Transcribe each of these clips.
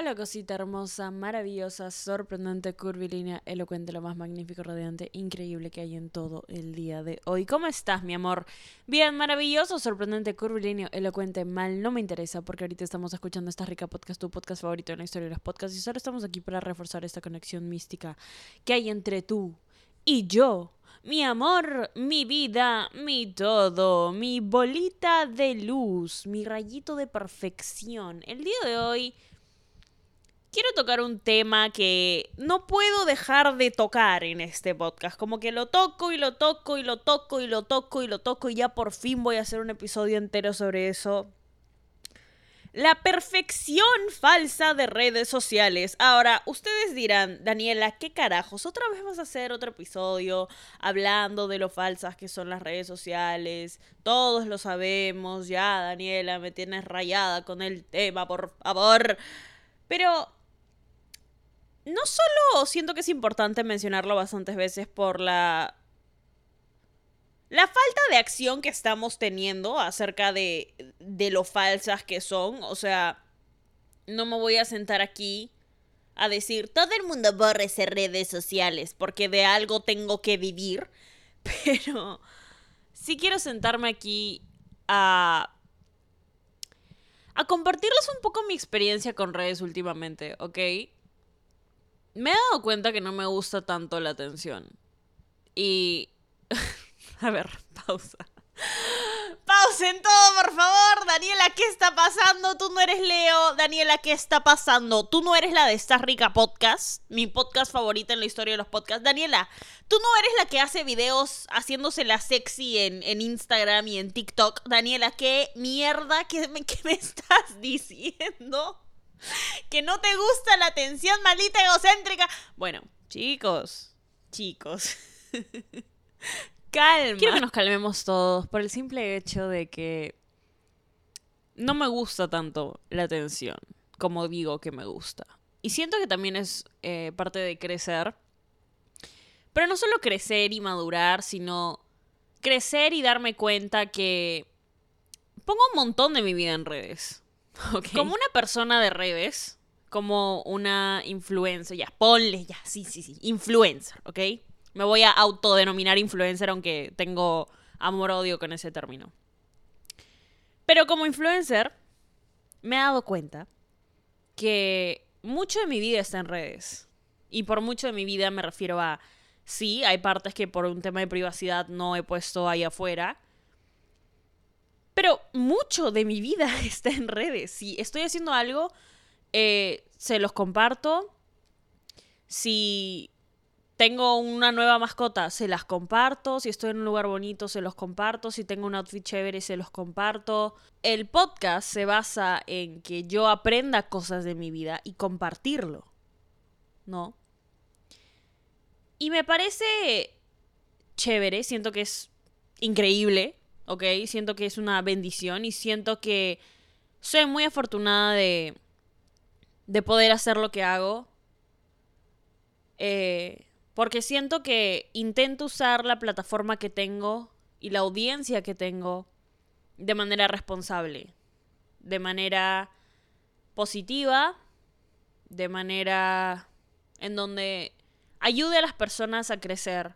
Hola cosita hermosa, maravillosa, sorprendente, curvilínea, elocuente, lo más magnífico, radiante, increíble que hay en todo el día de hoy. ¿Cómo estás, mi amor? Bien, maravilloso, sorprendente, curvilíneo, elocuente, mal, no me interesa porque ahorita estamos escuchando esta rica podcast, tu podcast favorito en la historia de los podcasts y solo estamos aquí para reforzar esta conexión mística que hay entre tú y yo. Mi amor, mi vida, mi todo, mi bolita de luz, mi rayito de perfección. El día de hoy quiero tocar un tema que no puedo dejar de tocar en este podcast. Como que lo toco y lo toco y lo toco y lo toco y lo toco y ya por fin voy a hacer un episodio entero sobre eso. La perfección falsa de redes sociales. Ahora, ustedes dirán, Daniela, ¿qué carajos? ¿Otra vez vas a hacer otro episodio hablando de lo falsas que son las redes sociales? Todos lo sabemos, ya, Daniela, me tienes rayada con el tema, por favor. Pero no solo siento que es importante mencionarlo bastantes veces por la la falta de acción que estamos teniendo acerca de, de lo falsas que son, o sea, no me voy a sentar aquí a decir, todo el mundo borre redes sociales porque de algo tengo que vivir, pero sí quiero sentarme aquí a a compartirles un poco mi experiencia con redes últimamente, ¿ok? Me he dado cuenta que no me gusta tanto la atención. Y... A ver, pausa. Pausen todo, por favor. Daniela, ¿qué está pasando? Tú no eres Leo. Daniela, ¿qué está pasando? Tú no eres la de Esta Rica Podcast, mi podcast favorita en la historia de los podcasts. Daniela, tú no eres la que hace videos haciéndose la sexy en, en Instagram y en TikTok. Daniela, ¿qué mierda? ¿Qué qué me estás diciendo? que no te gusta la atención maldita egocéntrica. Bueno, chicos, chicos. Calma. Quiero que nos calmemos todos por el simple hecho de que no me gusta tanto la atención como digo que me gusta. Y siento que también es eh, parte de crecer. Pero no solo crecer y madurar, sino crecer y darme cuenta que pongo un montón de mi vida en redes. Como una persona de redes, como una influencer, ya, ponle, ya, sí, sí, sí, influencer, ¿ok? Me voy a autodenominar influencer, aunque tengo amor-odio con ese término. Pero como influencer, me he dado cuenta que mucho de mi vida está en redes. Y por mucho de mi vida me refiero a, sí, hay partes que por un tema de privacidad no he puesto ahí afuera, pero mucho de mi vida está en redes. Si estoy haciendo algo, eh, se los comparto. Si tengo una nueva mascota, se las comparto. Si estoy en un lugar bonito, se los comparto. Si tengo un outfit chévere, se los comparto. El podcast se basa en que yo aprenda cosas de mi vida y compartirlo. ¿No? Y me parece chévere, siento que es increíble ¿ok? Siento que es una bendición y siento que soy muy afortunada de, de poder hacer lo que hago. Eh, porque siento que intento usar la plataforma que tengo y la audiencia que tengo de manera responsable, de manera positiva, de manera en donde ayude a las personas a crecer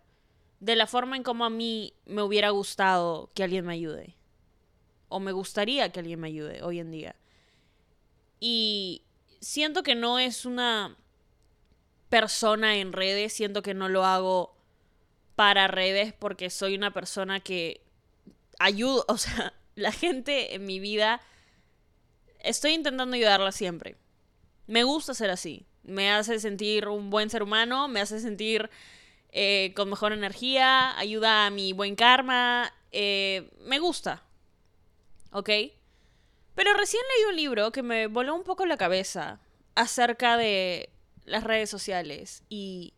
de la forma en como a mí me hubiera gustado que alguien me ayude. O me gustaría que alguien me ayude hoy en día. Y siento que no es una persona en redes, siento que no lo hago para redes porque soy una persona que ayudo, o sea, la gente en mi vida, estoy intentando ayudarla siempre. Me gusta ser así. Me hace sentir un buen ser humano, me hace sentir eh, con mejor energía, ayuda a mi buen karma, eh, me gusta. ¿Ok? Pero recién leí un libro que me voló un poco la cabeza acerca de las redes sociales y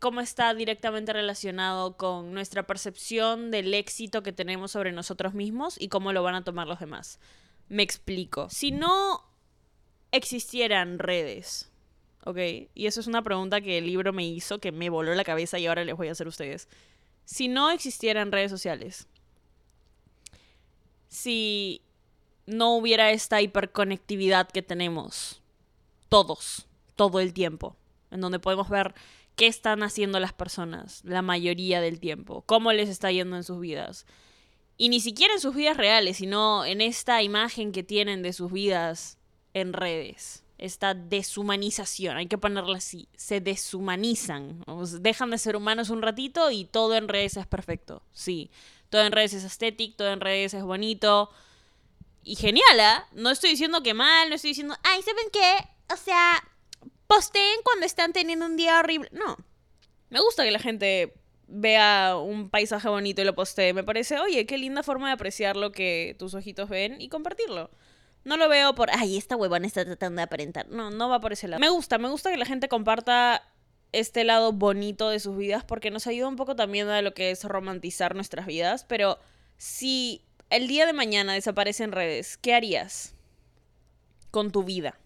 cómo está directamente relacionado con nuestra percepción del éxito que tenemos sobre nosotros mismos y cómo lo van a tomar los demás. Me explico. Si no existieran redes, ¿ok? Y eso es una pregunta que el libro me hizo, que me voló la cabeza y ahora les voy a hacer a ustedes. Si no existieran redes sociales, si no hubiera esta hiperconectividad que tenemos, todos, todo el tiempo, en donde podemos ver qué están haciendo las personas la mayoría del tiempo, cómo les está yendo en sus vidas. Y ni siquiera en sus vidas reales, sino en esta imagen que tienen de sus vidas en redes. Esta deshumanización, hay que ponerla así, se deshumanizan, dejan de ser humanos un ratito y todo en redes es perfecto, sí. Todo en redes es estético, todo en redes es bonito. Y genial, ¿ah? No estoy diciendo que mal, no estoy diciendo, ay, ¿saben qué? O sea, posteen cuando están teniendo un día horrible. No. Me gusta que la gente vea un paisaje bonito y lo postee. Me parece, oye, qué linda forma de apreciar lo que tus ojitos ven y compartirlo. No lo veo por, ay, esta huevona está tratando de aparentar. No, no va por ese lado. Me gusta, me gusta que la gente comparta este lado bonito de sus vidas porque nos ayuda un poco también a lo que es romantizar nuestras vidas. Pero si el día de mañana desaparece en redes, ¿qué harías con tu vida?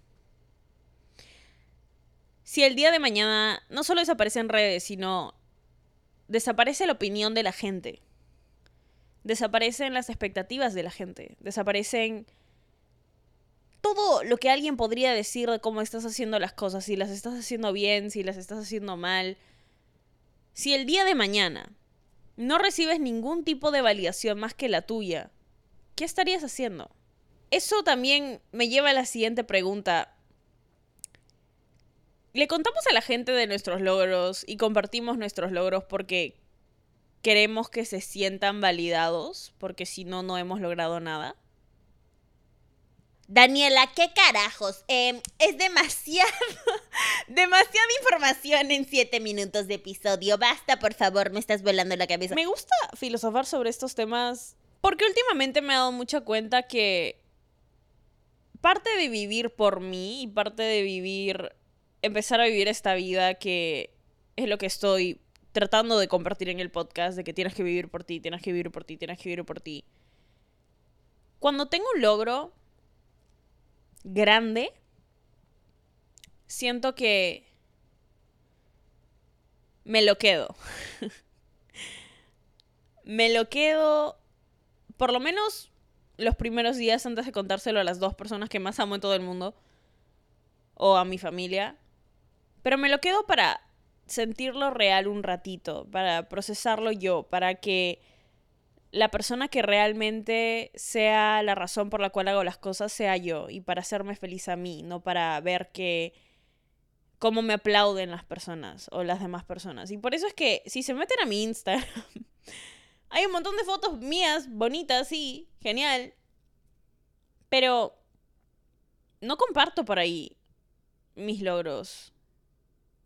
si el día de mañana no solo desaparece en redes, sino desaparece la opinión de la gente, desaparecen las expectativas de la gente, desaparecen todo lo que alguien podría decir de cómo estás haciendo las cosas, si las estás haciendo bien, si las estás haciendo mal. Si el día de mañana no recibes ningún tipo de validación más que la tuya, ¿qué estarías haciendo? Eso también me lleva a la siguiente pregunta le contamos a la gente de nuestros logros y compartimos nuestros logros porque queremos que se sientan validados, porque si no, no hemos logrado nada. Daniela, ¿qué carajos? Em, es demasiado, demasiada información en siete minutos de episodio. Basta, por favor, me estás volando la cabeza. Me gusta filosofar sobre estos temas porque últimamente me he dado mucha cuenta que parte de vivir por mí y parte de vivir empezar a vivir esta vida que es lo que estoy tratando de compartir en el podcast, de que tienes que vivir por ti, tienes que vivir por ti, tienes que vivir por ti. Cuando tengo un logro grande, siento que me lo quedo. me lo quedo por lo menos los primeros días antes de contárselo a las dos personas que más amo en todo el mundo o a mi familia. Pero me lo quedo para sentirlo real un ratito, para procesarlo yo, para que la persona que realmente sea la razón por la cual hago las cosas sea yo y para hacerme feliz a mí, no para ver que cómo me aplauden las personas o las demás personas. Y por eso es que si se meten a mi Instagram, hay un montón de fotos mías, bonitas, sí, genial. Pero no comparto por ahí mis logros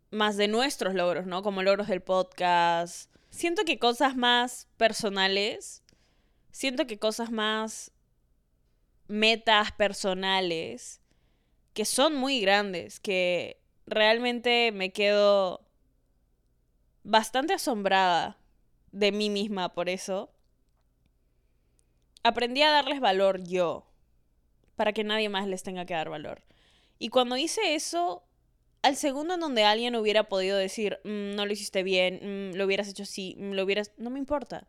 más de nuestros logros, ¿no? Como logros del podcast. Siento que cosas más personales, siento que cosas más metas personales, que son muy grandes, que realmente me quedo bastante asombrada de mí misma por eso. Aprendí a darles valor yo, para que nadie más les tenga que dar valor. Y cuando hice eso, al segundo en donde alguien hubiera podido decir, mm, no lo hiciste bien, mm, lo hubieras hecho así, mm, lo hubieras... No me importa.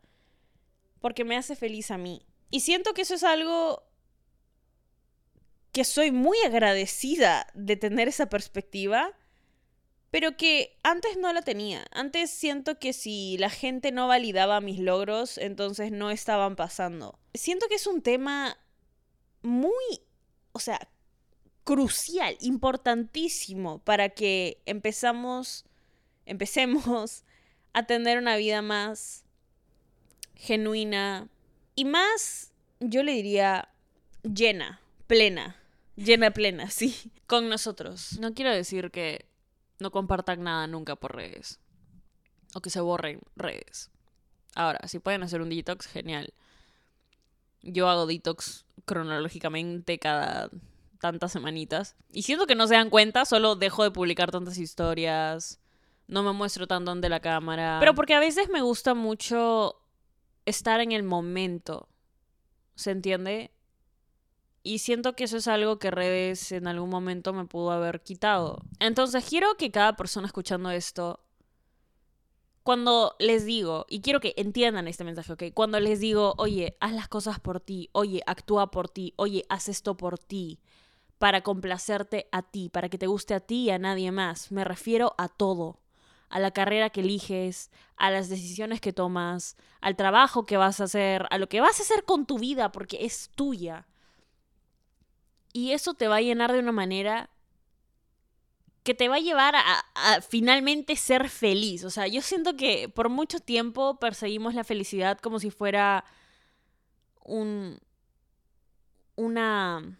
Porque me hace feliz a mí. Y siento que eso es algo que soy muy agradecida de tener esa perspectiva, pero que antes no la tenía. Antes siento que si la gente no validaba mis logros, entonces no estaban pasando. Siento que es un tema muy, o sea, crucial, importantísimo para que empezamos, empecemos a tener una vida más genuina y más, yo le diría, llena, plena, llena, plena, sí, con nosotros. No quiero decir que no compartan nada nunca por redes o que se borren redes. Ahora, si pueden hacer un detox, genial. Yo hago detox cronológicamente cada tantas semanitas. Y siento que no se dan cuenta, solo dejo de publicar tantas historias. No me muestro tanto ante la cámara. Pero porque a veces me gusta mucho estar en el momento. ¿Se entiende? Y siento que eso es algo que redes en algún momento me pudo haber quitado. Entonces quiero que cada persona escuchando esto, cuando les digo, y quiero que entiendan este mensaje, ¿ok? Cuando les digo, oye, haz las cosas por ti, oye, actúa por ti, oye, haz esto por ti, para complacerte a ti, para que te guste a ti y a nadie más. Me refiero a todo. A la carrera que eliges, a las decisiones que tomas, al trabajo que vas a hacer, a lo que vas a hacer con tu vida, porque es tuya. Y eso te va a llenar de una manera que te va a llevar a, finalmente ser feliz. O sea, yo siento que por mucho tiempo perseguimos la felicidad como si fuera un, una,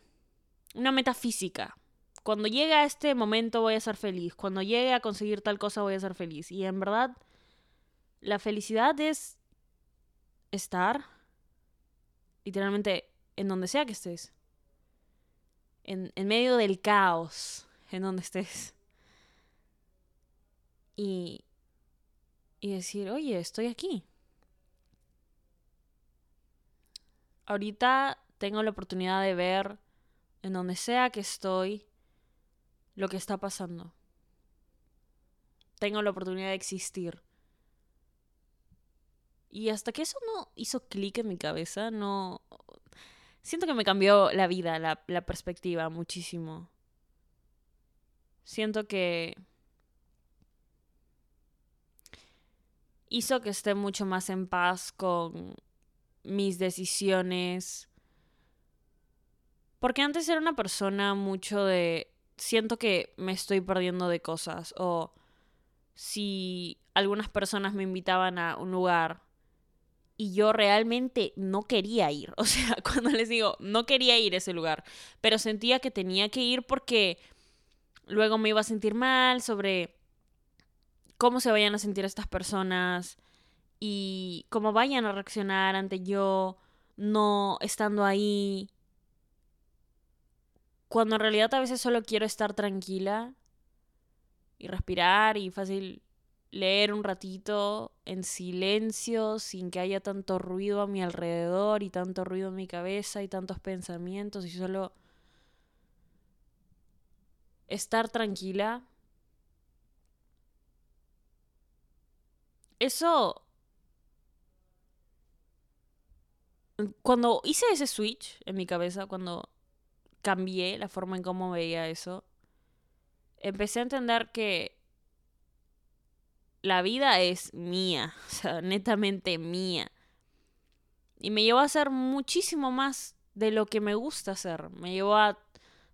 una metafísica. Cuando llegue a este momento voy a ser feliz. Cuando llegue a conseguir tal cosa voy a ser feliz. Y en verdad, la felicidad es estar literalmente en donde sea que estés. En, en medio del caos en donde estés. Y, y decir, oye, estoy aquí. Ahorita tengo la oportunidad de ver en donde sea que estoy lo que está pasando. Tengo la oportunidad de existir. Y hasta que eso no hizo clic en mi cabeza, no... Siento que me cambió la vida, la, perspectiva muchísimo. Siento que hizo que esté mucho más en paz con mis decisiones. Porque antes era una persona mucho de siento que me estoy perdiendo de cosas o si algunas personas me invitaban a un lugar y yo realmente no quería ir, o sea, cuando les digo, no quería ir a ese lugar, pero sentía que tenía que ir porque luego me iba a sentir mal sobre cómo se vayan a sentir estas personas y cómo vayan a reaccionar ante yo no estando ahí. Cuando en realidad a veces solo quiero estar tranquila y respirar y fácil leer un ratito en silencio, sin que haya tanto ruido a mi alrededor y tanto ruido en mi cabeza y tantos pensamientos y solo estar tranquila. Eso... Cuando hice ese switch en mi cabeza, cuando cambié la forma en cómo veía eso, empecé a entender que la vida es mía, o sea, netamente mía. Y me llevó a hacer muchísimo más de lo que me gusta hacer. Me llevó a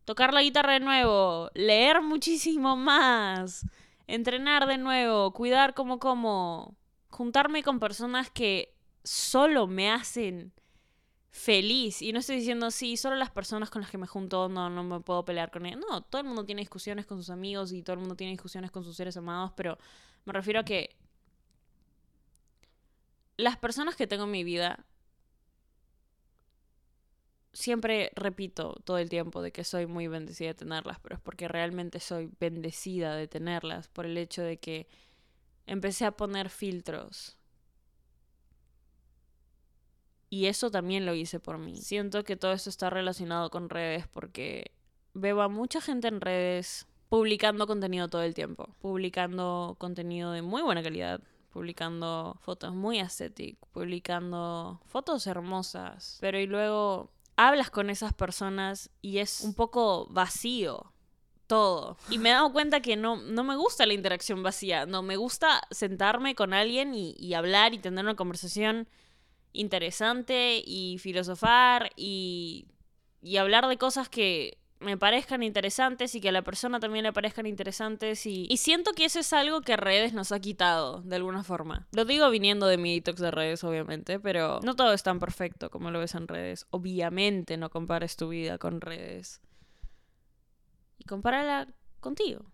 tocar la guitarra de nuevo, leer muchísimo más, entrenar de nuevo, cuidar como como, juntarme con personas que solo me hacen feliz. Y no estoy diciendo, sí, solo las personas con las que me junto no, no me puedo pelear con ellos. No, todo el mundo tiene discusiones con sus amigos y todo el mundo tiene discusiones con sus seres amados, pero me refiero a que las personas que tengo en mi vida siempre repito todo el tiempo de que soy muy bendecida de tenerlas, pero es porque realmente soy bendecida de tenerlas por el hecho de que empecé a poner filtros. Y eso también lo hice por mí. Siento que todo esto está relacionado con redes porque veo a mucha gente en redes publicando contenido todo el tiempo, publicando contenido de muy buena calidad, publicando fotos muy estéticas, publicando fotos hermosas, pero y luego hablas con esas personas y es un poco vacío todo. Y me he dado cuenta que no, no me gusta la interacción vacía, no, me gusta sentarme con alguien y, hablar y tener una conversación interesante y filosofar y, y hablar de cosas que me parezcan interesantes y que a la persona también le parezcan interesantes y, y siento que eso es algo que redes nos ha quitado de alguna forma. Lo digo viniendo de mi detox de redes, obviamente, pero no todo es tan perfecto como lo ves en redes. Obviamente no compares tu vida con redes. Y compárala contigo.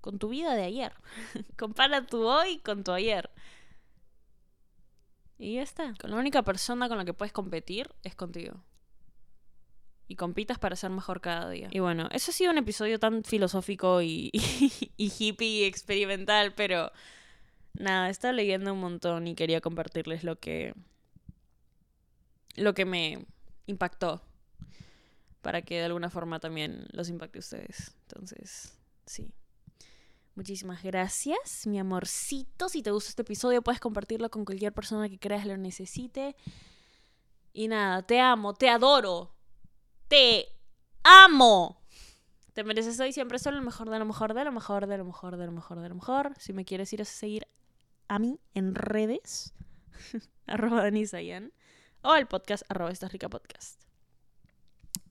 Con tu vida de ayer. Compara tu hoy con tu ayer. Y ya está. Con la única persona con la que puedes competir es contigo y compitas para ser mejor cada día. Y bueno, eso ha sido un episodio tan filosófico y, y, hippie y experimental, pero nada, estaba leyendo un montón y quería compartirles lo que lo que me impactó para que de alguna forma también los impacte a ustedes. Entonces, sí. Muchísimas gracias, mi amorcito. Si te gusta este episodio, puedes compartirlo con cualquier persona que creas lo necesite. Y nada, te amo, te adoro te amo. Te mereces hoy siempre solo lo mejor de lo mejor, de lo mejor, de lo mejor, de lo mejor, de lo mejor. Si me quieres ir a seguir a mí en redes, arroba Danisayan, o el podcast arroba esta rica podcast.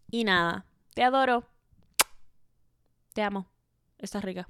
Y nada, te adoro. Te amo. Estás rica.